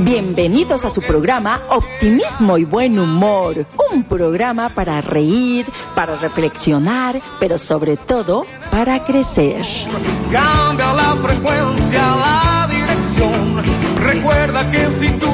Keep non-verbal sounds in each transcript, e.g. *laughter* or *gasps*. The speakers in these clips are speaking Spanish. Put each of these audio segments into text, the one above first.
Bienvenidos a su programa Optimismo y Buen Humor, un programa para reír, para reflexionar, pero sobre todo para crecer. Cambia la frecuencia, la dirección. Recuerda que si tú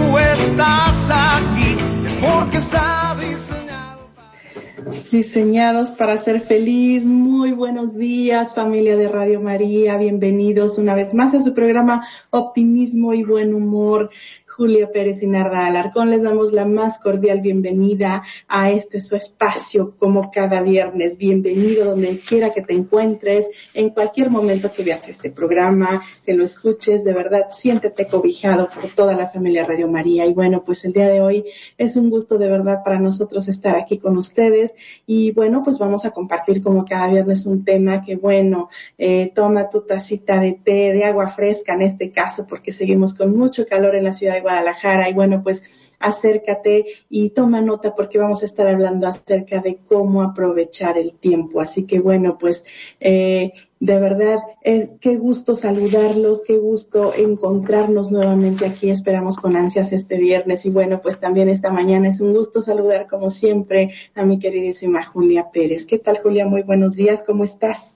diseñados para ser feliz. Muy buenos días, familia de Radio María. Bienvenidos una vez más a su programa Optimismo y Buen Humor. Julio Pérez y Narda Alarcón, les damos la más cordial bienvenida a este su espacio como cada viernes. Bienvenido donde quiera que te encuentres, en cualquier momento que veas este programa, que lo escuches, de verdad, siéntete cobijado por toda la familia Radio María. Y bueno, pues el día de hoy es un gusto de verdad para nosotros estar aquí con ustedes. Y bueno, pues vamos a compartir como cada viernes un tema que bueno, eh, toma tu tacita de té, de agua fresca en este caso, porque seguimos con mucho calor en la ciudad de Guadalajara. Y bueno, pues acércate y toma nota porque vamos a estar hablando acerca de cómo aprovechar el tiempo. Así que bueno, pues eh, de verdad, eh, qué gusto saludarlos, qué gusto encontrarnos nuevamente aquí. Esperamos con ansias este viernes y bueno, pues también esta mañana es un gusto saludar como siempre a mi queridísima Julia Pérez. ¿Qué tal Julia? Muy buenos días, ¿cómo estás?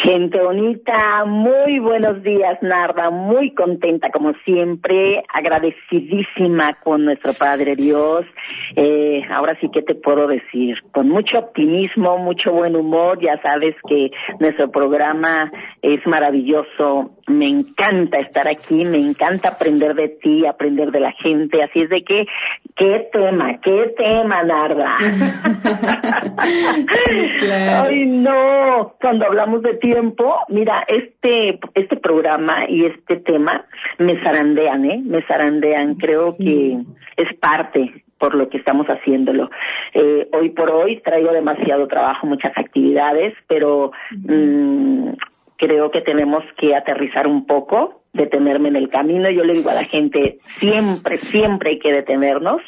Gente bonita, muy buenos días, Narda, muy contenta como siempre, agradecidísima con nuestro Padre Dios. Eh, ahora sí que te puedo decir, con mucho optimismo, mucho buen humor, ya sabes que nuestro programa es maravilloso, me encanta estar aquí, me encanta aprender de ti, aprender de la gente, así es de que, qué tema, qué tema, Narda. *laughs* *laughs* Claro. Ay, no, cuando hablamos de tiempo, mira, este, este programa y este tema me zarandean, ¿eh? Me zarandean, creo que es parte por lo que estamos haciéndolo. Eh, hoy por hoy traigo demasiado trabajo, muchas actividades, pero mm, creo que tenemos que aterrizar un poco, detenerme en el camino. Yo le digo a la gente, siempre, siempre hay que detenernos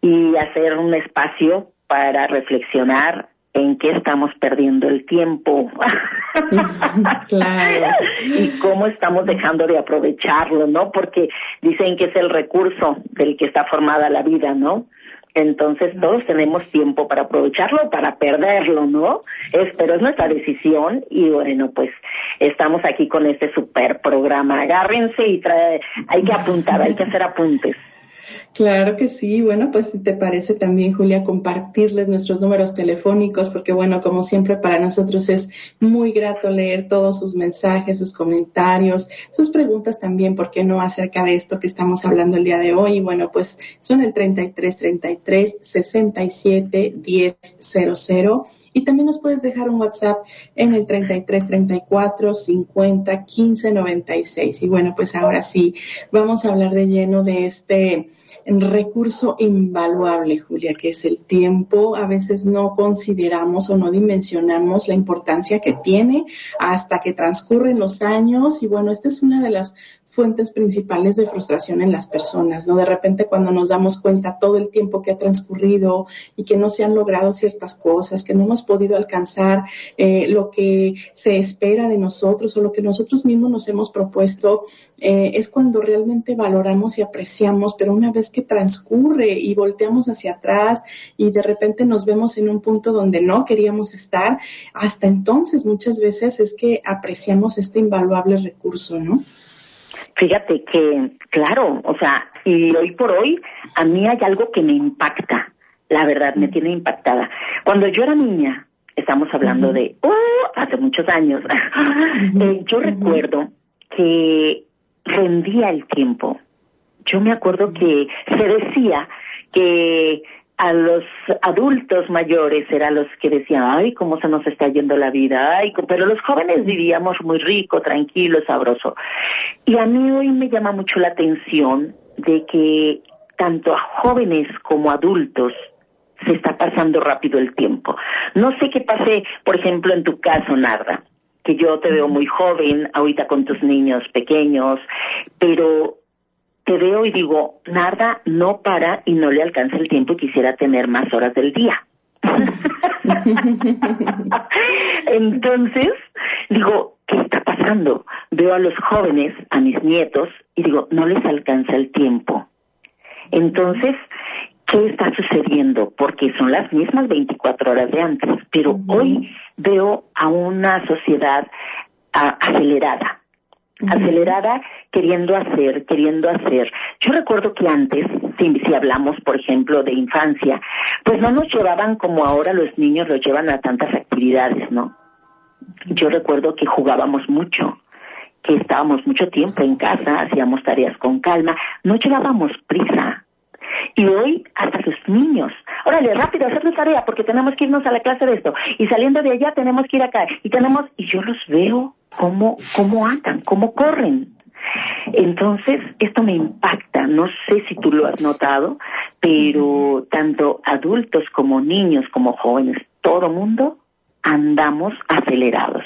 y hacer un espacio para reflexionar en qué estamos perdiendo el tiempo *laughs* Claro. y cómo estamos dejando de aprovecharlo, ¿no? Porque dicen que es el recurso del que está formada la vida, ¿no? Entonces todos tenemos tiempo para aprovecharlo para perderlo, ¿no? Es, pero es nuestra decisión y bueno, pues estamos aquí con este super programa. Agárrense y trae, hay que apuntar, hay que hacer apuntes. Claro que sí. Bueno, pues si te parece también, Julia, compartirles nuestros números telefónicos, porque bueno, como siempre para nosotros es muy grato leer todos sus mensajes, sus comentarios, sus preguntas también, ¿por qué no acerca de esto que estamos hablando el día de hoy? Y bueno, pues son el 33 33 67 10 00. Y también nos puedes dejar un WhatsApp en el 33 34 50 15 96. Y bueno, pues ahora sí, vamos a hablar de lleno de este recurso invaluable, Julia, que es el tiempo. A veces no consideramos o no dimensionamos la importancia que tiene hasta que transcurren los años. Y bueno, esta es una de las fuentes principales de frustración en las personas, ¿no? De repente cuando nos damos cuenta todo el tiempo que ha transcurrido y que no se han logrado ciertas cosas, que no hemos podido alcanzar eh, lo que se espera de nosotros o lo que nosotros mismos nos hemos propuesto, eh, es cuando realmente valoramos y apreciamos, pero una vez que transcurre y volteamos hacia atrás y de repente nos vemos en un punto donde no queríamos estar, hasta entonces muchas veces es que apreciamos este invaluable recurso, ¿no? Fíjate que, claro, o sea, y hoy por hoy a mí hay algo que me impacta, la verdad, me tiene impactada. Cuando yo era niña, estamos hablando de, oh, hace muchos años, *laughs* eh, yo recuerdo que rendía el tiempo. Yo me acuerdo que se decía que a los adultos mayores eran los que decían, ay, cómo se nos está yendo la vida, ay, pero los jóvenes vivíamos muy rico, tranquilo, sabroso. Y a mí hoy me llama mucho la atención de que tanto a jóvenes como adultos se está pasando rápido el tiempo. No sé qué pase, por ejemplo, en tu caso, Narda, que yo te veo muy joven ahorita con tus niños pequeños, pero veo y digo, nada no para y no le alcanza el tiempo y quisiera tener más horas del día. *laughs* Entonces, digo, ¿qué está pasando? Veo a los jóvenes, a mis nietos, y digo, no les alcanza el tiempo. Entonces, ¿qué está sucediendo? Porque son las mismas 24 horas de antes, pero hoy veo a una sociedad acelerada, acelerada queriendo hacer, queriendo hacer. Yo recuerdo que antes, si, si hablamos, por ejemplo, de infancia, pues no nos llevaban como ahora los niños los llevan a tantas actividades, ¿no? Yo recuerdo que jugábamos mucho, que estábamos mucho tiempo en casa, hacíamos tareas con calma, no llevábamos prisa. Y hoy hasta los niños, órale, rápido, hacer tu tarea porque tenemos que irnos a la clase de esto. Y saliendo de allá tenemos que ir acá. Y tenemos, y yo los veo cómo, cómo andan, cómo corren. Entonces, esto me impacta, no sé si tú lo has notado, pero tanto adultos como niños, como jóvenes, todo mundo andamos acelerados.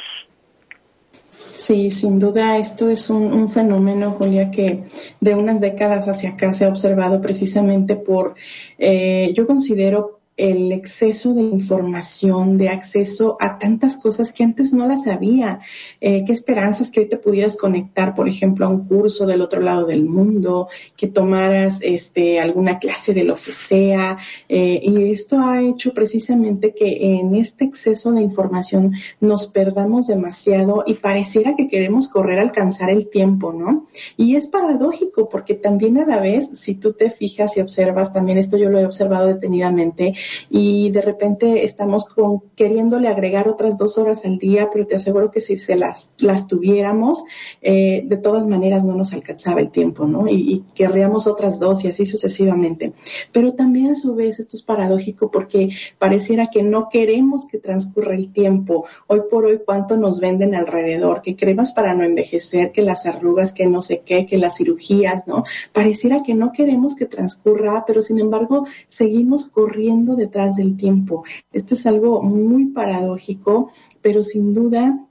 Sí, sin duda esto es un, fenómeno, Julia, que de unas décadas hacia acá se ha observado precisamente por, eh, yo considero el exceso de información, de acceso a tantas cosas que antes no las sabía. Eh, qué esperanzas que hoy te pudieras conectar, por ejemplo, a un curso del otro lado del mundo, que tomaras este, alguna clase de lo que sea. Eh, y esto ha hecho precisamente que en este exceso de información nos perdamos demasiado y pareciera que queremos correr a alcanzar el tiempo, ¿no? Y es paradójico porque también a la vez, si tú te fijas y observas, también esto yo lo he observado detenidamente, y de repente estamos con, queriéndole agregar otras dos horas al día, pero te aseguro que si se las, las tuviéramos, eh, de todas maneras no nos alcanzaba el tiempo, ¿no? Y, y, querríamos otras dos y así sucesivamente. Pero también a su vez esto es paradójico porque pareciera que no queremos que transcurra el tiempo. Hoy por hoy, ¿cuánto nos venden alrededor? Que cremas para no envejecer, que las arrugas, que no sé qué, que las cirugías, ¿no? Pareciera que no queremos que transcurra, pero sin embargo seguimos corriendo detrás del tiempo. Esto es algo muy paradójico, pero sin duda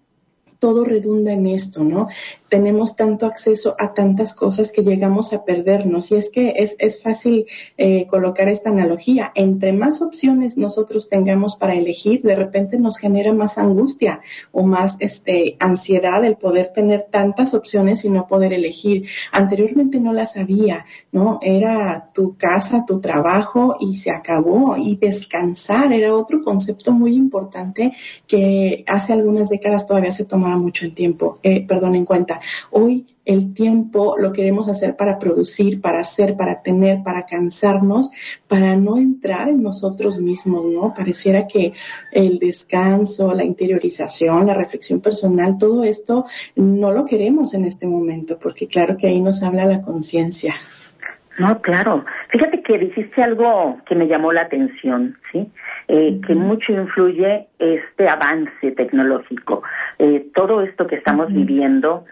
todo redunda en esto, ¿no? Tenemos tanto acceso a tantas cosas que llegamos a perdernos. Y es que es, es fácil eh, colocar esta analogía. Entre más opciones nosotros tengamos para elegir, de repente nos genera más angustia o más este, ansiedad el poder tener tantas opciones y no poder elegir. Anteriormente no las había, ¿no? Era tu casa, tu trabajo y se acabó. Y descansar era otro concepto muy importante que hace algunas décadas todavía se tomaba mucho en tiempo, eh, perdón, en cuenta. Hoy el tiempo lo queremos hacer para producir, para hacer, para tener, para cansarnos, para no entrar en nosotros mismos, ¿no? Pareciera que el descanso, la interiorización, la reflexión personal, todo esto no lo queremos en este momento, porque claro que ahí nos habla la conciencia. No, claro. Fíjate que dijiste algo que me llamó la atención, ¿sí? Eh, que mucho influye este avance tecnológico. Eh, todo esto que estamos viviendo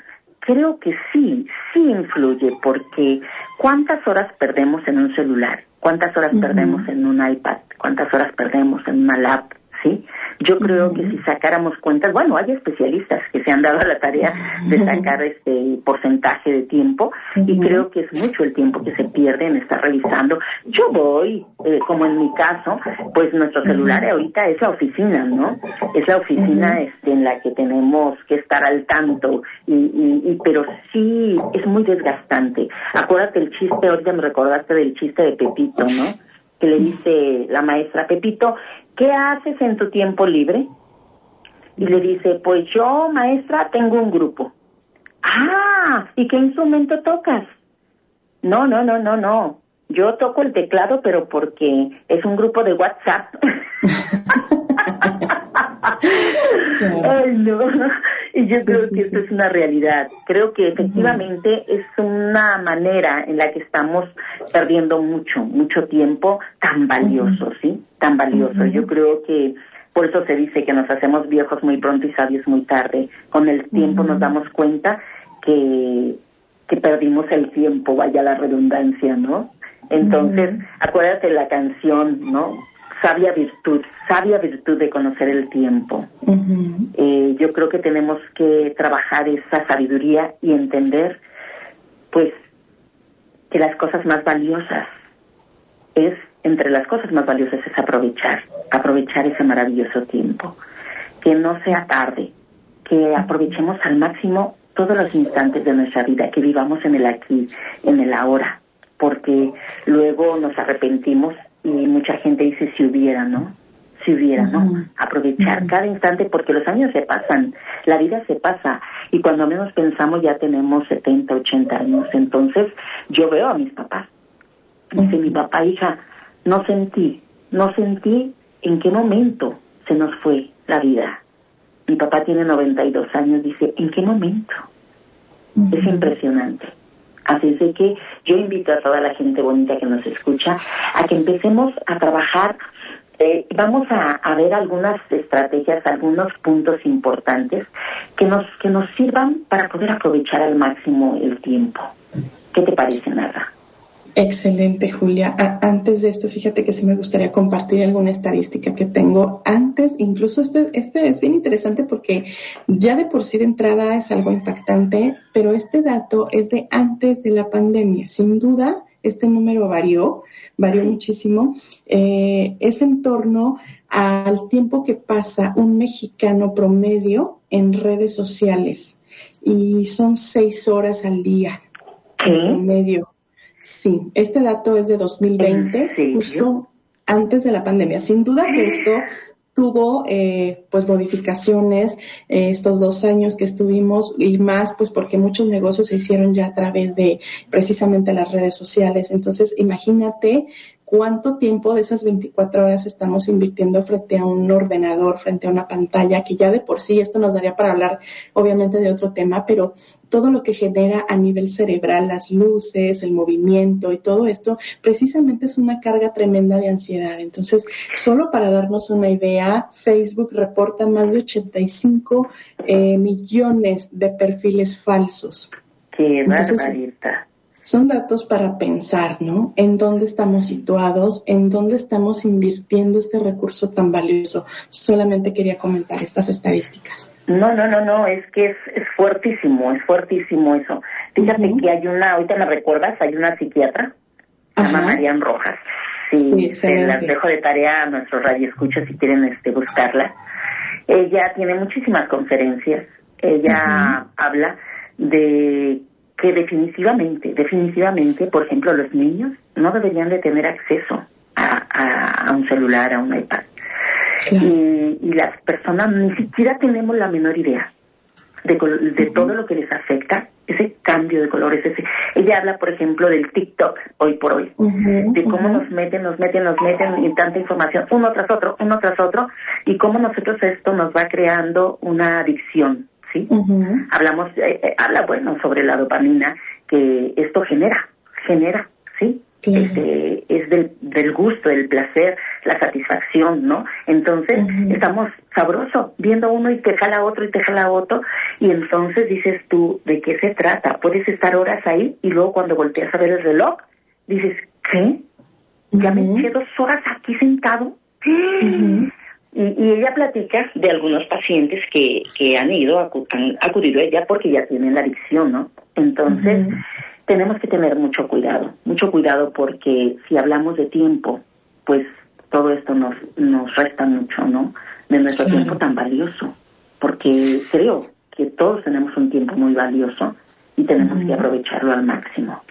creo que sí, sí influye, porque ¿cuántas horas perdemos en un celular? ¿Cuántas horas perdemos en un iPad? ¿Cuántas horas perdemos en una lap? ¿Sí? Yo creo que si sacáramos cuentas, bueno, hay especialistas que se han dado la tarea de sacar este porcentaje de tiempo y creo que es mucho el tiempo que se pierde en estar revisando. Yo voy, eh, como en mi caso, pues nuestro celular ahorita es la oficina, ¿no? Es la oficina este, en la que tenemos que estar al tanto y, y, pero sí es muy desgastante. Acuérdate el chiste, ahorita me recordaste del chiste de Pepito, ¿no? que le dice la maestra, Pepito, ¿qué haces en tu tiempo libre? Y le dice, pues yo, maestra, tengo un grupo. Ah, ¿y qué instrumento tocas? No, no, no, no, no. Yo toco el teclado, pero porque es un grupo de WhatsApp. *laughs* Ay, no. Y yo creo que esto es una realidad. Creo que efectivamente es una manera en la que estamos perdiendo mucho, mucho tiempo tan valioso, ¿sí? Tan valioso. Yo creo que por eso se dice que nos hacemos viejos muy pronto y sabios muy tarde. Con el tiempo nos damos cuenta que, que perdimos el tiempo, vaya la redundancia, ¿no? Entonces, acuérdate la canción, ¿no? Sabia virtud, sabia virtud de conocer el tiempo. Eh, yo creo que tenemos que trabajar esa sabiduría y entender, pues, que las cosas más valiosas es, entre las cosas más valiosas es aprovechar, aprovechar ese maravilloso tiempo. Que no sea tarde, que aprovechemos al máximo todos los instantes de nuestra vida, que vivamos en el aquí, en el ahora, porque luego nos arrepentimos y mucha gente dice si hubiera, ¿no? Si hubiera, ¿no? Aprovechar cada instante porque los años se pasan, la vida se pasa y cuando menos pensamos ya tenemos 70, 80 años. Entonces yo veo a mis papás. Dice mi papá, hija, no sentí, no sentí en qué momento se nos fue la vida. Mi papá tiene 92 años, dice, ¿en qué momento? Es impresionante. Así es de que yo invito a toda la gente bonita que nos escucha a que empecemos a trabajar. Eh, vamos a, a, ver algunas estrategias, algunos puntos importantes que nos, que nos sirvan para poder aprovechar al máximo el tiempo. ¿Qué te parece, Nada? Excelente, Julia. antes de esto, fíjate que sí me gustaría compartir alguna estadística que tengo antes. Incluso este, este es bien interesante porque ya de por sí de entrada es algo impactante, pero este dato es de antes de la pandemia. Sin duda, este número varió, varió muchísimo. Eh, es en torno al tiempo que pasa un mexicano promedio en redes sociales y son seis horas al día. Promedio Sí, este dato es de 2020, justo antes de la pandemia. Sin duda que esto *gasps* tuvo eh, pues modificaciones eh, estos dos años que estuvimos y más pues porque muchos negocios se hicieron ya a través de precisamente las redes sociales. Entonces imagínate cuánto tiempo de esas 24 horas estamos invirtiendo frente a un ordenador, frente a una pantalla, que ya de por sí esto nos daría para hablar obviamente de otro tema, pero todo lo que genera a nivel cerebral, las luces, el movimiento y todo esto, precisamente es una carga tremenda de ansiedad. Entonces, solo para darnos una idea, Facebook reporta más de 85 eh, millones de perfiles falsos. Qué son datos para pensar, ¿no? En dónde estamos situados, en dónde estamos invirtiendo este recurso tan valioso. Solamente quería comentar estas estadísticas. No, no, no, no, es que es, es fuertísimo, es fuertísimo eso. Fíjate que hay una, ahorita me recuerdas, hay una psiquiatra, se llama Marian Rojas. Sí, se las dejo de tarea a nuestros radioescuchas si quieren este, buscarla. Ella tiene muchísimas conferencias, ella habla de que definitivamente, definitivamente, por ejemplo, los niños no deberían de tener acceso a, un celular, a un iPad. Y, las personas ni siquiera tenemos la menor idea de, de todo lo que les afecta ese cambio de colores. Ese. Ella habla, por ejemplo, del TikTok hoy por hoy, de cómo nos meten, nos meten, nos meten y tanta información, uno tras otro, uno tras otro, y cómo nosotros esto nos va creando una adicción ¿sí? Hablamos, eh, eh, habla, bueno, sobre la dopamina que esto genera, genera, ¿sí? Este, es del, del gusto, del placer, la satisfacción, ¿no? Entonces, estamos sabroso, viendo uno y te jala otro y te jala otro, y entonces dices tú, ¿de qué se trata? Puedes estar horas ahí y luego cuando volteas a ver el reloj, dices, ¿qué? ¿Ya me quedo dos horas aquí sentado? Y, ella platica de algunos pacientes que, que han ido, han acudido a ella porque ya tienen la adicción, ¿no? Entonces, tenemos que tener mucho cuidado, mucho cuidado porque si hablamos de tiempo, pues todo esto nos, nos resta mucho, ¿no? De nuestro tiempo tan valioso, porque creo que todos tenemos un tiempo muy valioso y tenemos que aprovecharlo al máximo.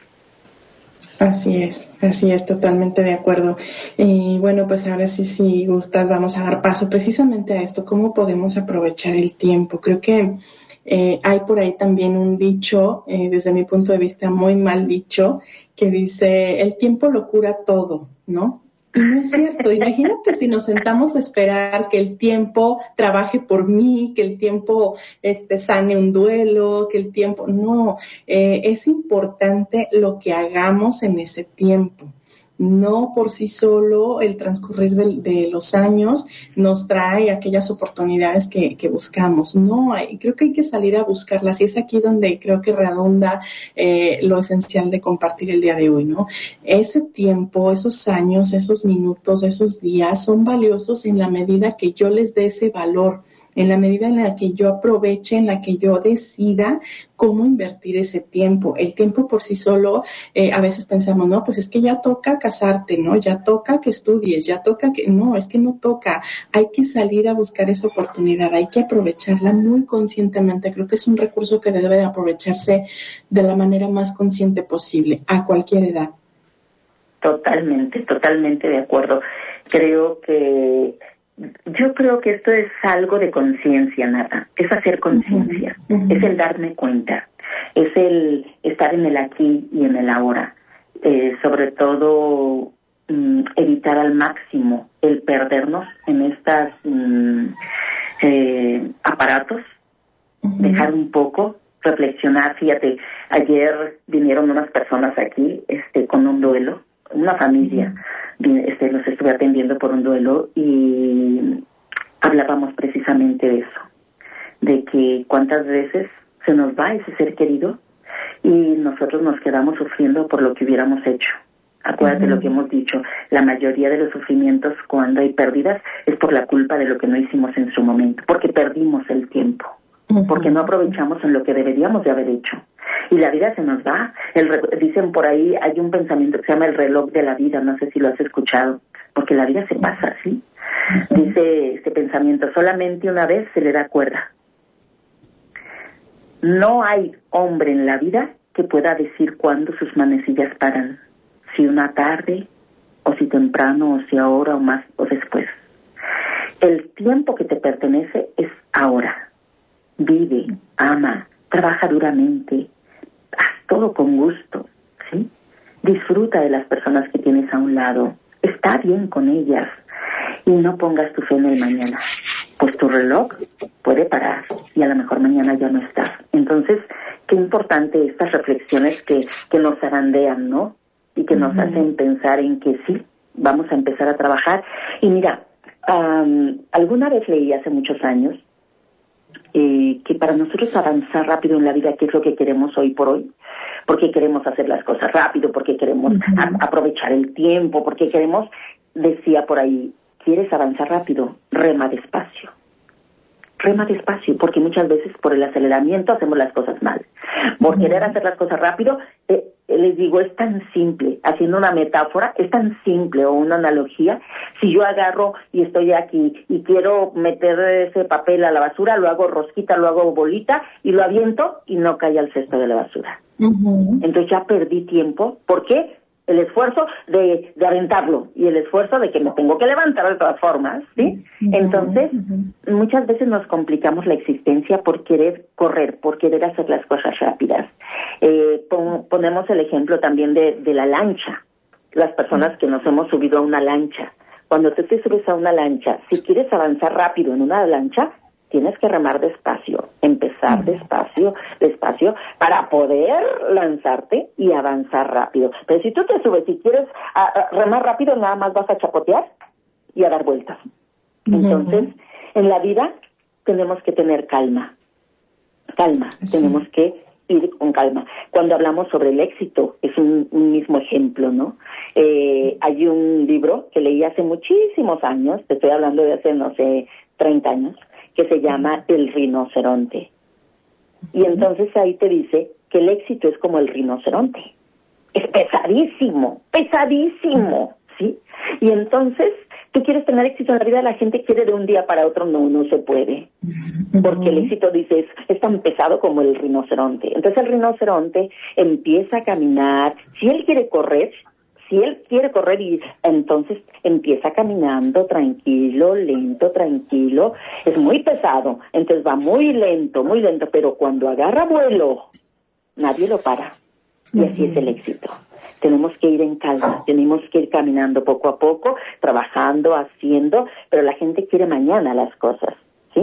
Así es, así es, totalmente de acuerdo. Y bueno, pues ahora sí, si gustas, vamos a dar paso precisamente a esto, cómo podemos aprovechar el tiempo. Creo que eh, hay por ahí también un dicho, eh, desde mi punto de vista muy mal dicho, que dice, el tiempo lo cura todo, ¿no? No es cierto. Imagínate si nos sentamos a esperar que el tiempo trabaje por mí, que el tiempo este, sane un duelo, que el tiempo. No, eh, es importante lo que hagamos en ese tiempo. No por sí solo el transcurrir de, los años nos trae aquellas oportunidades que, buscamos. No, hay, creo que hay que salir a buscarlas y es aquí donde creo que redonda eh, lo esencial de compartir el día de hoy, ¿no? Ese tiempo, esos años, esos minutos, esos días son valiosos en la medida que yo les dé ese valor en la medida en la que yo aproveche, en la que yo decida cómo invertir ese tiempo. El tiempo por sí solo, eh, a veces pensamos, no, pues es que ya toca casarte, ¿no? Ya toca que estudies, ya toca que, no, es que no toca. Hay que salir a buscar esa oportunidad, hay que aprovecharla muy conscientemente. Creo que es un recurso que debe aprovecharse de la manera más consciente posible, a cualquier edad. Totalmente, totalmente de acuerdo. Creo que yo creo que esto es algo de conciencia, nada. Es hacer conciencia, es el darme cuenta, es el estar en el aquí y en el ahora. Eh, sobre todo mm, evitar al máximo el perdernos en estos mm, eh, aparatos, dejar un poco, reflexionar. Fíjate, ayer vinieron unas personas aquí este, con un duelo, una familia este, los estuve atendiendo por un duelo y hablábamos precisamente de eso, de que cuántas veces se nos va ese ser querido y nosotros nos quedamos sufriendo por lo que hubiéramos hecho. Acuérdate lo que hemos dicho, la mayoría de los sufrimientos cuando hay pérdidas es por la culpa de lo que no hicimos en su momento, porque perdimos el tiempo, porque no aprovechamos en lo que deberíamos de haber hecho y la vida se nos va. El, dicen por ahí, hay un pensamiento que se llama el reloj de la vida, no sé si lo has escuchado, porque la vida se pasa así. Dice este pensamiento, solamente una vez se le da cuerda. No hay hombre en la vida que pueda decir cuándo sus manecillas paran, si una tarde, o si temprano, o si ahora, o más, o después. El tiempo que te pertenece es ahora. Vive, ama, trabaja duramente, todo con gusto, ¿sí? Disfruta de las personas que tienes a un lado, está bien con ellas y no pongas tu fe en el mañana, pues tu reloj puede parar y a lo mejor mañana ya no estás. Entonces, qué importante estas reflexiones que, que nos zarandean, ¿no? Y que nos hacen pensar en que sí, vamos a empezar a trabajar. Y mira, alguna vez leí hace muchos años eh, que para nosotros avanzar rápido en la vida, que es lo que queremos hoy por hoy, porque queremos hacer las cosas rápido, porque queremos aprovechar el tiempo, porque queremos, decía por ahí, ¿quieres avanzar rápido? Rema despacio. Rema despacio, porque muchas veces por el aceleramiento hacemos las cosas mal. Por querer hacer las cosas rápido, eh, les digo, es tan simple, haciendo una metáfora, es tan simple o una analogía. Si yo agarro y estoy aquí y quiero meter ese papel a la basura, lo hago rosquita, lo hago bolita y lo aviento y no cae al cesto de la basura. Entonces ya perdí tiempo. ¿Por qué? El esfuerzo de, de aventarlo y el esfuerzo de que me tengo que levantar de todas formas, ¿sí? Entonces, muchas veces nos complicamos la existencia por querer correr, por querer hacer las cosas rápidas. Eh, ponemos el ejemplo también de, de la lancha, las personas que nos hemos subido a una lancha. Cuando tú te subes a una lancha, si quieres avanzar rápido en una lancha, tienes que remar despacio, empezar despacio, despacio, para poder lanzarte y avanzar rápido. Pero si tú te subes y quieres remar rápido, nada más vas a chapotear y a dar vueltas. Entonces, en la vida tenemos que tener calma, calma, tenemos que ir con calma. Cuando hablamos sobre el éxito, es un, mismo ejemplo, ¿no? Eh, hay un libro que leí hace muchísimos años, te estoy hablando de hace, no sé, 30 años, que se llama el rinoceronte. Y entonces ahí te dice que el éxito es como el rinoceronte. Es pesadísimo, pesadísimo, ¿sí? Y entonces, tú quieres tener éxito en la vida, la gente quiere de un día para otro, no, no se puede. Porque el éxito, dices, es tan pesado como el rinoceronte. Entonces el rinoceronte empieza a caminar, si él quiere correr, si él quiere correr y entonces empieza caminando tranquilo, lento, tranquilo, es muy pesado, entonces va muy lento, muy lento, pero cuando agarra vuelo, nadie lo para. Y así es el éxito. Tenemos que ir en calma, tenemos que ir caminando poco a poco, trabajando, haciendo, pero la gente quiere mañana las cosas, ¿sí?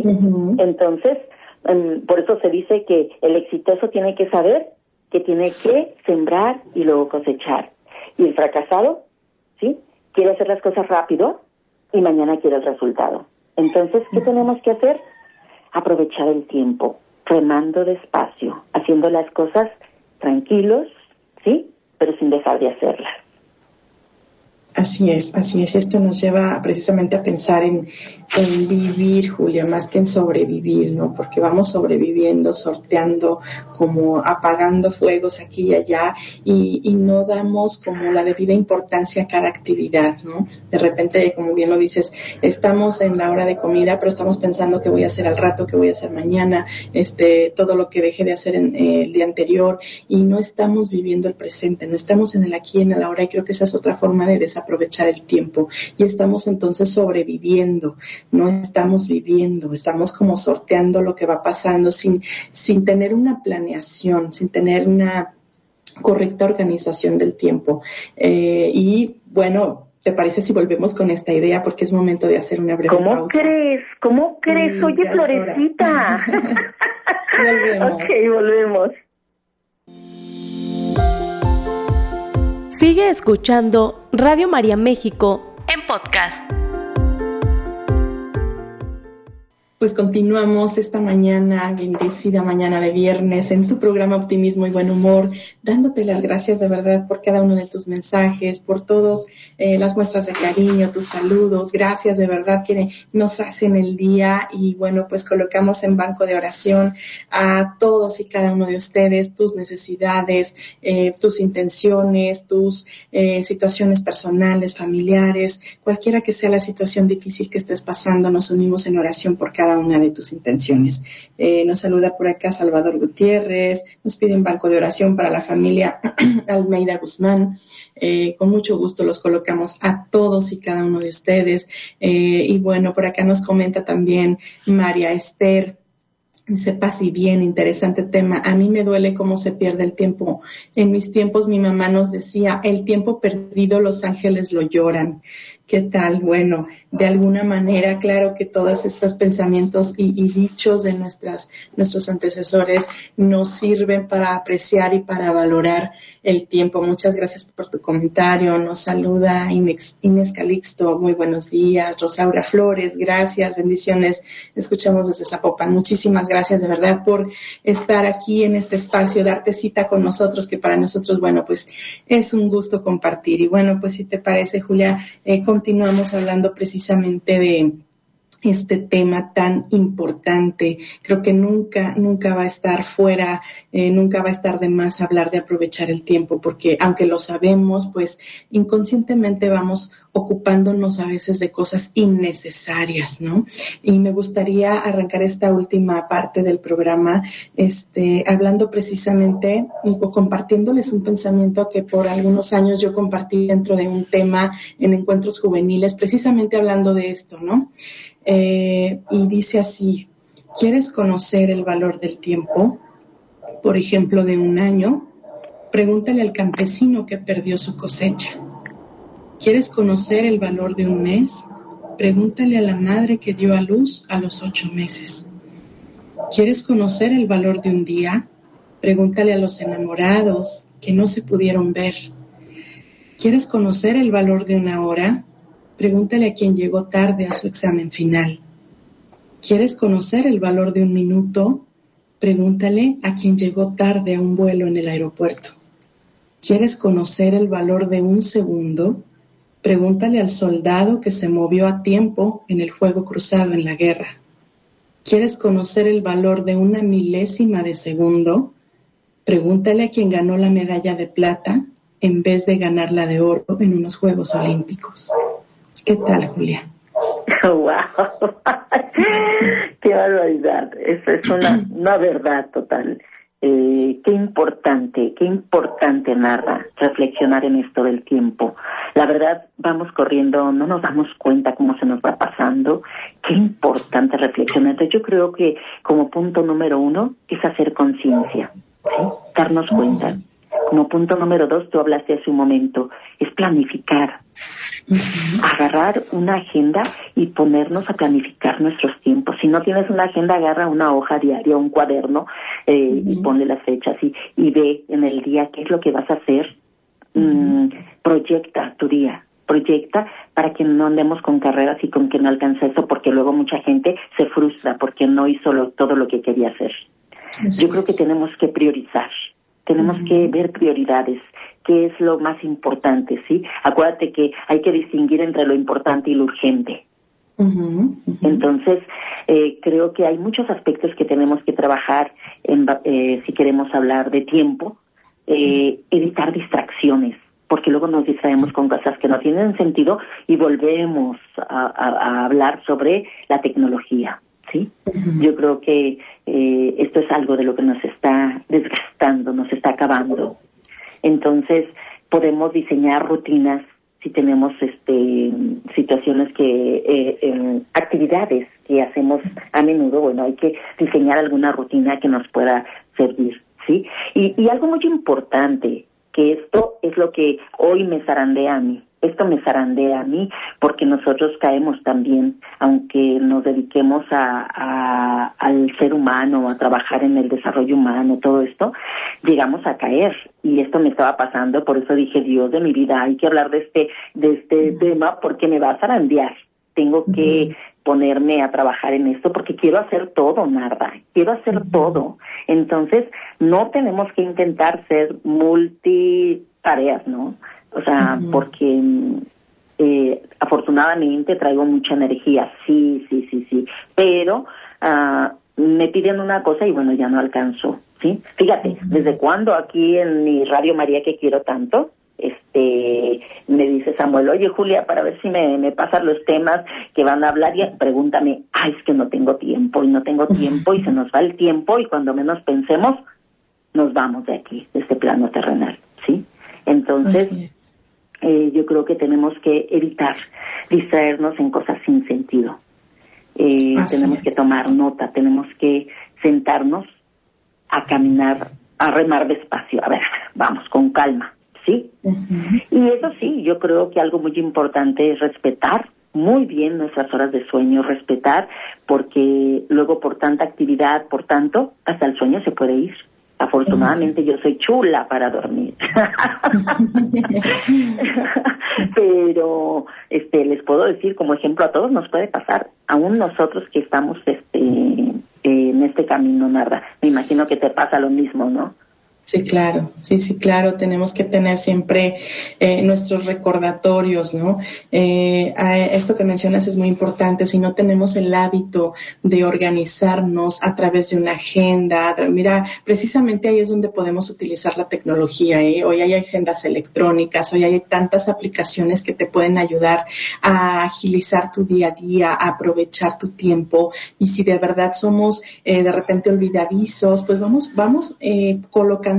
Entonces, em, por eso se dice que el exitoso tiene que saber que tiene que sembrar y luego cosechar y el fracasado ¿sí? Quiere hacer las cosas rápido y mañana quiere el resultado. Entonces, ¿qué tenemos que hacer? Aprovechar el tiempo, remando despacio, haciendo las cosas tranquilos, ¿sí? Pero sin dejar de hacerlas. Así es, así es. Esto nos lleva precisamente a pensar en, vivir, Julia, más que en sobrevivir, ¿no? Porque vamos sobreviviendo, sorteando, como apagando fuegos aquí y allá y, y, no damos como la debida importancia a cada actividad, ¿no? De repente, como bien lo dices, estamos en la hora de comida, pero estamos pensando qué voy a hacer al rato, qué voy a hacer mañana, este, todo lo que dejé de hacer en, eh, el día anterior y no estamos viviendo el presente, no estamos en el aquí en el ahora y creo que esa es otra forma de desarrollar aprovechar el tiempo y estamos entonces sobreviviendo, no estamos viviendo, estamos como sorteando lo que va pasando sin, sin tener una planeación, sin tener una correcta organización del tiempo. Eh, y bueno, ¿Te parece si volvemos con esta idea? Porque es momento de hacer una breve ¿Cómo crees? ¿Cómo crees? Oye, Florecita. *laughs* volvemos. Ok, volvemos. Sigue escuchando Radio María México en podcast. Pues continuamos esta mañana, bendecida mañana de viernes, en tu programa Optimismo y Buen Humor, dándote las gracias de verdad por cada uno de tus mensajes, por todas eh, las muestras de cariño, tus saludos. Gracias de verdad que nos hacen el día y bueno, pues colocamos en banco de oración a todos y cada uno de ustedes tus necesidades, eh, tus intenciones, tus eh, situaciones personales, familiares, cualquiera que sea la situación difícil que estés pasando, nos unimos en oración por cada una de tus intenciones. Eh, nos saluda por acá Salvador Gutiérrez, nos pide un banco de oración para la familia *clears throat* Almeida Guzmán. Eh, con mucho gusto los colocamos a todos y cada uno de ustedes. Eh, y bueno, por acá nos comenta también María Esther. Sepa si bien, interesante tema. A mí me duele cómo se pierde el tiempo. En mis tiempos mi mamá nos decía, el tiempo perdido los ángeles lo lloran. ¿Qué tal? Bueno, de alguna manera, claro que todos estos pensamientos y, dichos de nuestras, nuestros antecesores nos sirven para apreciar y para valorar el tiempo. Muchas gracias por tu comentario. Nos saluda Inés, Inés Calixto. Muy buenos días. Rosaura Flores, gracias. Bendiciones. Escuchamos desde Zapopan. Muchísimas gracias de verdad por estar aquí en este espacio, darte cita con nosotros, que para nosotros, bueno, pues es un gusto compartir. Y bueno, pues si te parece, Julia, eh, continuamos hablando precisamente de este tema tan importante. Creo que nunca, nunca va a estar fuera, eh, nunca va a estar de más hablar de aprovechar el tiempo, porque aunque lo sabemos, pues inconscientemente vamos ocupándonos a veces de cosas innecesarias, ¿no? Y me gustaría arrancar esta última parte del programa, este, hablando precisamente o compartiéndoles un pensamiento que por algunos años yo compartí dentro de un tema en encuentros juveniles, precisamente hablando de esto, ¿no? Eh, y dice así, ¿quieres conocer el valor del tiempo? Por ejemplo, de un año, pregúntale al campesino que perdió su cosecha. ¿Quieres conocer el valor de un mes? Pregúntale a la madre que dio a luz a los ocho meses. ¿Quieres conocer el valor de un día? Pregúntale a los enamorados que no se pudieron ver. ¿Quieres conocer el valor de una hora? Pregúntale a quien llegó tarde a su examen final. ¿Quieres conocer el valor de un minuto? Pregúntale a quien llegó tarde a un vuelo en el aeropuerto. ¿Quieres conocer el valor de un segundo? Pregúntale al soldado que se movió a tiempo en el fuego cruzado en la guerra. ¿Quieres conocer el valor de una milésima de segundo? Pregúntale a quien ganó la medalla de plata en vez de ganar la de oro en unos Juegos Olímpicos. ¿Qué tal, Julia? *laughs* ¡Wow! *laughs* ¡Qué barbaridad! Eso es una, *clears throat* una verdad total. Eh, qué importante, qué importante narra reflexionar en esto del tiempo. La verdad, vamos corriendo, no nos damos cuenta cómo se nos va pasando. Qué importante reflexionar. Entonces, yo creo que como punto número uno es hacer conciencia, ¿sí? darnos cuenta. Como punto número dos, tú hablaste hace un momento, es planificar. Agarrar una agenda y ponernos a planificar nuestros tiempos. Si no tienes una agenda, agarra una hoja diaria, un cuaderno eh, y ponle las fechas y, y ve en el día qué es lo que vas a hacer. Mm, proyecta tu día, proyecta para que no andemos con carreras y con que no alcance eso, porque luego mucha gente se frustra porque no hizo todo lo que quería hacer. Yo creo que tenemos que priorizar, tenemos que ver prioridades, qué es lo más importante, ¿sí? Acuérdate que hay que distinguir entre lo importante y lo urgente. Entonces, eh, creo que hay muchos aspectos que tenemos que trabajar en, eh, si queremos hablar de tiempo, eh, evitar distracciones, porque luego nos distraemos con cosas que no tienen sentido y volvemos a, hablar sobre la tecnología. ¿sí? Yo creo que eh, esto es algo de lo que nos está desgastando, nos está acabando. Entonces, podemos diseñar rutinas si tenemos este situaciones que eh, actividades que hacemos a menudo. Bueno hay que diseñar alguna rutina que nos pueda servir sí y, y algo muy importante que esto es lo que hoy me zarandea a mí esto me zarandea a mí porque nosotros caemos también, aunque nos dediquemos a, al ser humano, a trabajar en el desarrollo humano, todo esto, llegamos a caer y esto me estaba pasando, por eso dije, Dios de mi vida, hay que hablar de este, de este tema porque me va a zarandear. Tengo que ponerme a trabajar en esto porque quiero hacer todo, Narda, quiero hacer todo. Entonces, no tenemos que intentar ser multitareas, ¿no? O sea, porque eh, afortunadamente traigo mucha energía, sí, sí, sí, sí, pero uh, me piden una cosa y bueno, ya no alcanzo, ¿sí? Fíjate, ¿desde cuándo aquí en mi Radio María que quiero tanto? este me dice Samuel, oye Julia, para ver si me, me pasan los temas que van a hablar y pregúntame, ay, es que no tengo tiempo y no tengo tiempo y se nos va el tiempo y cuando menos pensemos, nos vamos de aquí, de este plano terrenal, ¿sí? Entonces, eh, yo creo que tenemos que evitar distraernos en cosas sin sentido. Eh, tenemos que tomar nota, tenemos que sentarnos a caminar, a remar despacio. A ver, vamos, con calma, ¿sí? Y eso sí, yo creo que algo muy importante es respetar muy bien nuestras horas de sueño, respetar, porque luego por tanta actividad, por tanto, hasta el sueño se puede ir. Afortunadamente yo soy chula para dormir. *laughs* Pero este les puedo decir como ejemplo a todos nos puede pasar, aún nosotros que estamos este en este camino nada. Me imagino que te pasa lo mismo, ¿no? Sí, claro, sí, sí, claro, tenemos que tener siempre eh, nuestros recordatorios, ¿no? Eh, esto que mencionas es muy importante, si no tenemos el hábito de organizarnos a través de una agenda, mira, precisamente ahí es donde podemos utilizar la tecnología, ¿eh? Hoy hay agendas electrónicas, hoy hay tantas aplicaciones que te pueden ayudar a agilizar tu día a día, a aprovechar tu tiempo, y si de verdad somos eh, de repente olvidadizos, pues vamos, vamos eh,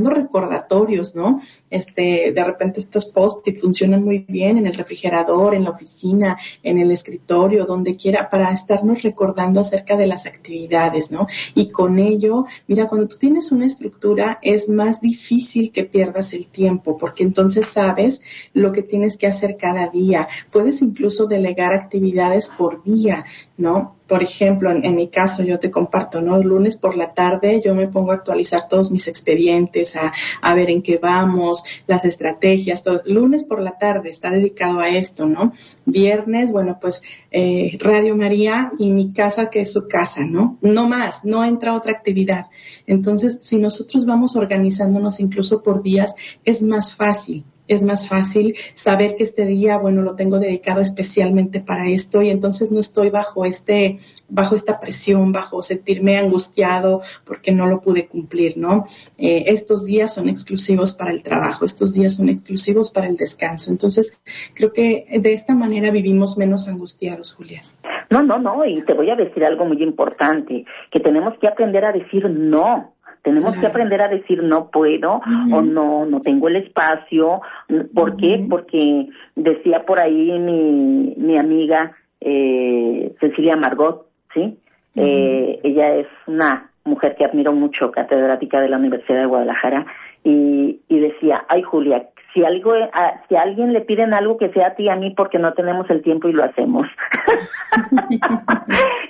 recordatorios, ¿no? Este, de repente estos post-it funcionan muy bien en el refrigerador, en la oficina, en el escritorio, donde quiera, para estarnos recordando acerca de las actividades, ¿no? Y con ello, mira, cuando tú tienes una estructura es más difícil que pierdas el tiempo, porque entonces sabes lo que tienes que hacer cada día. Puedes incluso delegar actividades por día, ¿no? Por ejemplo, en, mi caso yo te comparto, ¿no? lunes por la tarde yo me pongo a actualizar todos mis expedientes, a, a ver en qué vamos, las estrategias, todo. Lunes por la tarde está dedicado a esto, ¿no? Viernes, bueno, pues eh, Radio María y mi casa que es su casa, ¿no? No más, no entra otra actividad. Entonces, si nosotros vamos organizándonos incluso por días, es más fácil es más fácil saber que este día, bueno, lo tengo dedicado especialmente para esto y entonces no estoy bajo este, bajo esta presión, bajo sentirme angustiado porque no lo pude cumplir, ¿no? Eh, estos días son exclusivos para el trabajo, estos días son exclusivos para el descanso. Entonces, creo que de esta manera vivimos menos angustiados, Julia. No, no, no, y te voy a decir algo muy importante, que tenemos que aprender a decir no tenemos que aprender a decir no puedo o no, no tengo el espacio. ¿Por qué? Porque decía por ahí mi, mi amiga eh, Cecilia Margot, ¿sí? eh, ella es una mujer que admiro mucho, catedrática de la Universidad de Guadalajara, y, y decía, ay Julia, si algo a, si a alguien le piden algo que sea a ti a mí porque no tenemos el tiempo y lo hacemos *laughs*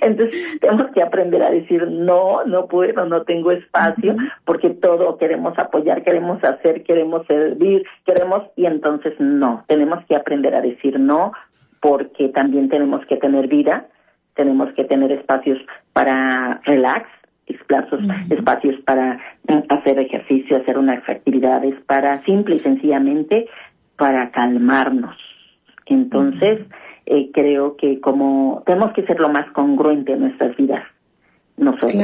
entonces *laughs* tenemos que aprender a decir no no puedo no tengo espacio porque todo queremos apoyar queremos hacer queremos servir queremos y entonces no tenemos que aprender a decir no porque también tenemos que tener vida tenemos que tener espacios para relax espacios para hacer ejercicio, hacer unas actividades, para simple y sencillamente para calmarnos. Entonces, eh, creo que como tenemos que ser lo más congruente en nuestras vidas, nosotros.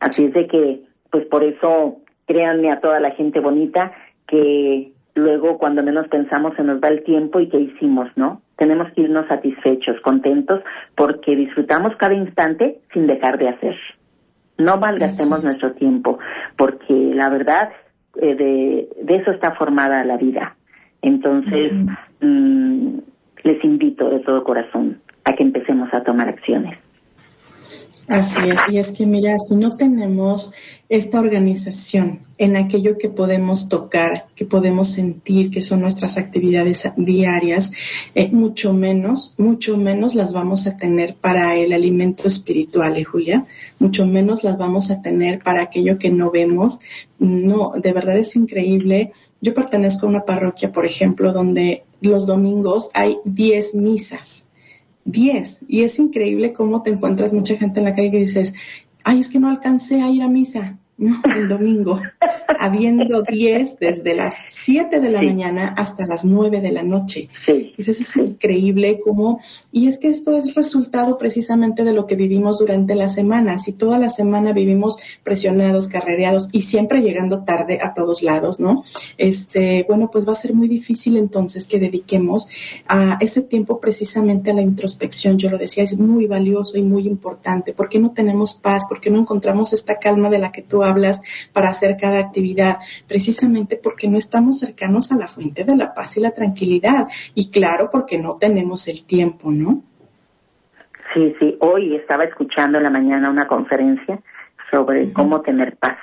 Así es de que, pues por eso, créanme a toda la gente bonita que luego cuando menos pensamos se nos va el tiempo y qué hicimos, ¿no? Tenemos que irnos satisfechos, contentos, porque disfrutamos cada instante sin dejar de hacer. No malgastemos nuestro tiempo, porque la verdad eh, de, de, eso está formada la vida. Entonces, mm, les invito de todo corazón a que empecemos a tomar acciones. Así es, y es que mira, si no tenemos esta organización en aquello que podemos tocar, que podemos sentir, que son nuestras actividades diarias, eh, mucho menos, mucho menos las vamos a tener para el alimento espiritual, ¿eh, Julia? Mucho menos las vamos a tener para aquello que no vemos. No, de verdad es increíble. Yo pertenezco a una parroquia, por ejemplo, donde los domingos hay 10 misas 10. Y es increíble cómo te encuentras mucha gente en la calle que dices, ay, es que no alcancé a ir a misa. El domingo, habiendo *laughs* 10 desde las 7 de la mañana hasta las 9 de la noche. Sí. Eso es increíble como, y es que esto es resultado precisamente de lo que vivimos durante la semana. Si toda la semana vivimos presionados, carrereados y siempre llegando tarde a todos lados, ¿no? Este, bueno, pues va a ser muy difícil entonces que dediquemos a ese tiempo precisamente a la introspección. Yo lo decía, es muy valioso y muy importante. ¿Por qué no tenemos paz? ¿Por qué no encontramos esta calma de la que tú hablas para hacer cada actividad? Precisamente porque no estamos cercanos a la fuente de la paz y la tranquilidad. Y claro, porque no tenemos el tiempo, ¿no? Sí, sí. Hoy estaba escuchando en la mañana una conferencia sobre cómo tener paz,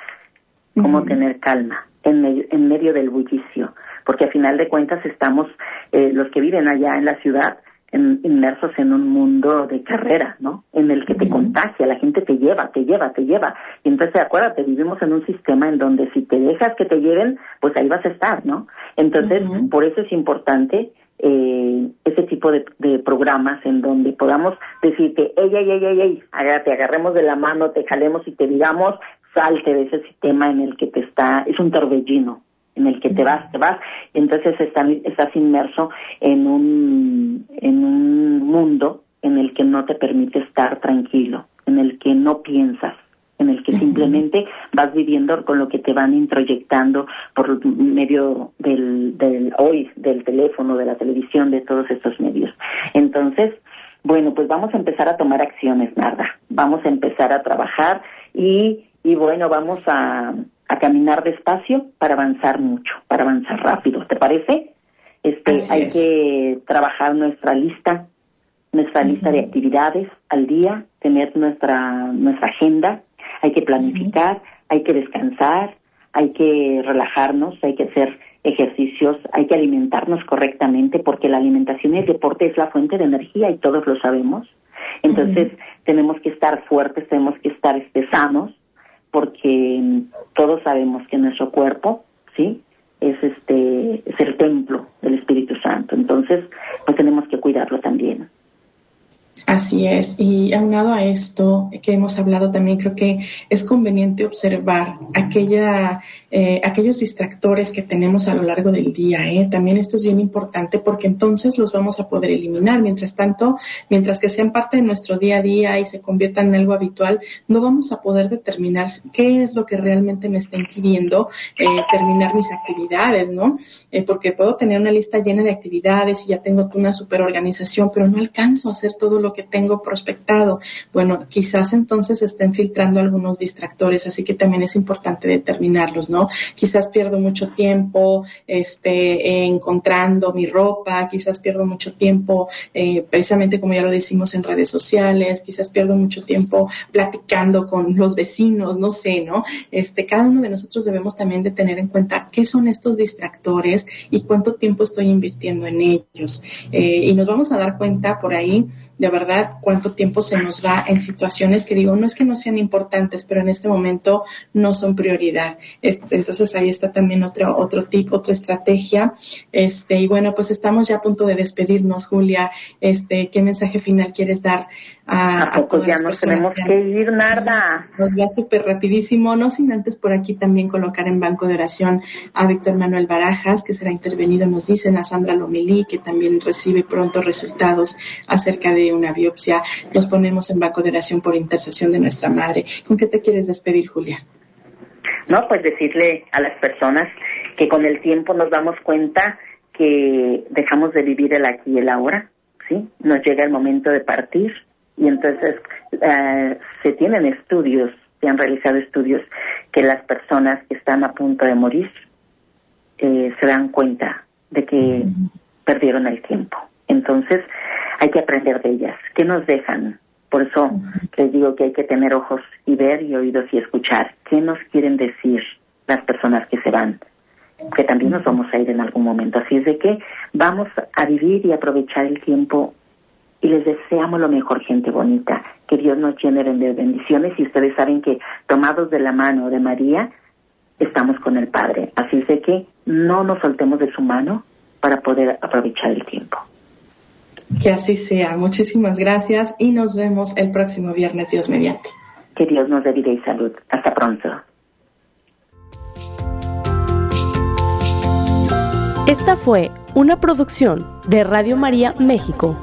cómo tener calma en medio, en medio del bullicio, porque a final de cuentas estamos, eh, los que viven allá en la ciudad, inmersos en un mundo de carrera, ¿no? En el que te contagia, la gente te lleva, te lleva, te lleva. Y entonces, acuérdate, vivimos en un sistema en donde si te dejas que te lleven, pues ahí vas a estar, ¿no? Entonces, por eso es importante eh, ese tipo de, programas en donde podamos decirte, ey, ey, ey, ey, ey, te agarremos de la mano, te jalemos y te digamos, salte de ese sistema en el que te está, es un torbellino, en el que te vas, te vas, entonces estás inmerso en un, en un mundo en el que no te permite estar tranquilo, en el que no piensas, en el que simplemente vas viviendo con lo que te van introyectando por medio del, del hoy, del teléfono, de la televisión, de todos estos medios. Entonces, bueno, pues vamos a empezar a tomar acciones, Narda. Vamos a empezar a trabajar y, y bueno, vamos a, a caminar despacio para avanzar mucho, para avanzar rápido, ¿te parece? Este, hay que trabajar nuestra lista, nuestra lista de actividades al día, tener nuestra nuestra agenda, hay que planificar, hay que descansar, hay que relajarnos, hay que hacer ejercicios, hay que alimentarnos correctamente porque la alimentación y el deporte es la fuente de energía y todos lo sabemos. Entonces, tenemos que estar fuertes, tenemos que estar este, sanos porque todos sabemos que nuestro cuerpo, ¿sí? Es este es el templo del Espíritu Santo. Entonces, pues tenemos que cuidarlo también. Así es, y aunado a esto que hemos hablado también, creo que es conveniente observar aquella, eh, aquellos distractores que tenemos a lo largo del día. ¿eh? También esto es bien importante porque entonces los vamos a poder eliminar. Mientras tanto, mientras que sean parte de nuestro día a día y se conviertan en algo habitual, no vamos a poder determinar qué es lo que realmente me está impidiendo eh, terminar mis actividades, ¿no? Eh, porque puedo tener una lista llena de actividades y ya tengo una super organización, pero no alcanzo a hacer todo lo que que tengo prospectado. Bueno, quizás entonces estén filtrando algunos distractores, así que también es importante determinarlos, ¿no? Quizás pierdo mucho tiempo este, encontrando mi ropa, quizás pierdo mucho tiempo, eh, precisamente como ya lo decimos en redes sociales, quizás pierdo mucho tiempo platicando con los vecinos, no sé, ¿no? Este, cada uno de nosotros debemos también de tener en cuenta qué son estos distractores y cuánto tiempo estoy invirtiendo en ellos. Eh, y nos vamos a dar cuenta por ahí, de verdad, cuánto tiempo se nos va en situaciones que digo, no es que no sean importantes, pero en este momento no son prioridad. Entonces ahí está también otro, otro tip, otra estrategia. Este, y bueno, pues estamos ya a punto de despedirnos, Julia. Este, ¿qué mensaje final quieres dar a, a, ya nos tenemos que ir, Narda. Nos va súper rapidísimo, no sin antes por aquí también colocar en banco de oración a Víctor Manuel Barajas, que será intervenido, nos dicen, a Sandra Lomelí, que también recibe pronto resultados acerca de una biopsia. Nos ponemos en banco de oración por intercesión de nuestra madre. ¿Con qué te quieres despedir, Julia? No, pues decirle a las personas que con el tiempo nos damos cuenta que dejamos de vivir el aquí y el ahora, ¿sí? Nos llega el momento de partir y entonces eh, se tienen estudios, se han realizado estudios que las personas que están a punto de morir eh, se dan cuenta de que perdieron el tiempo. Entonces hay que aprender de ellas. ¿Qué nos dejan? Por eso les digo que hay que tener ojos y ver y oídos y escuchar. ¿Qué nos quieren decir las personas que se van? Que también nos vamos a ir en algún momento. Así es de que vamos a vivir y aprovechar el tiempo y les deseamos lo mejor, gente bonita. Que Dios nos llene de bendiciones y ustedes saben que tomados de la mano de María, estamos con el Padre. Así es que no nos soltemos de su mano para poder aprovechar el tiempo. Que así sea. Muchísimas gracias y nos vemos el próximo viernes, Dios mediante. Que Dios nos dé vida y salud. Hasta pronto. Esta fue una producción de Radio María México.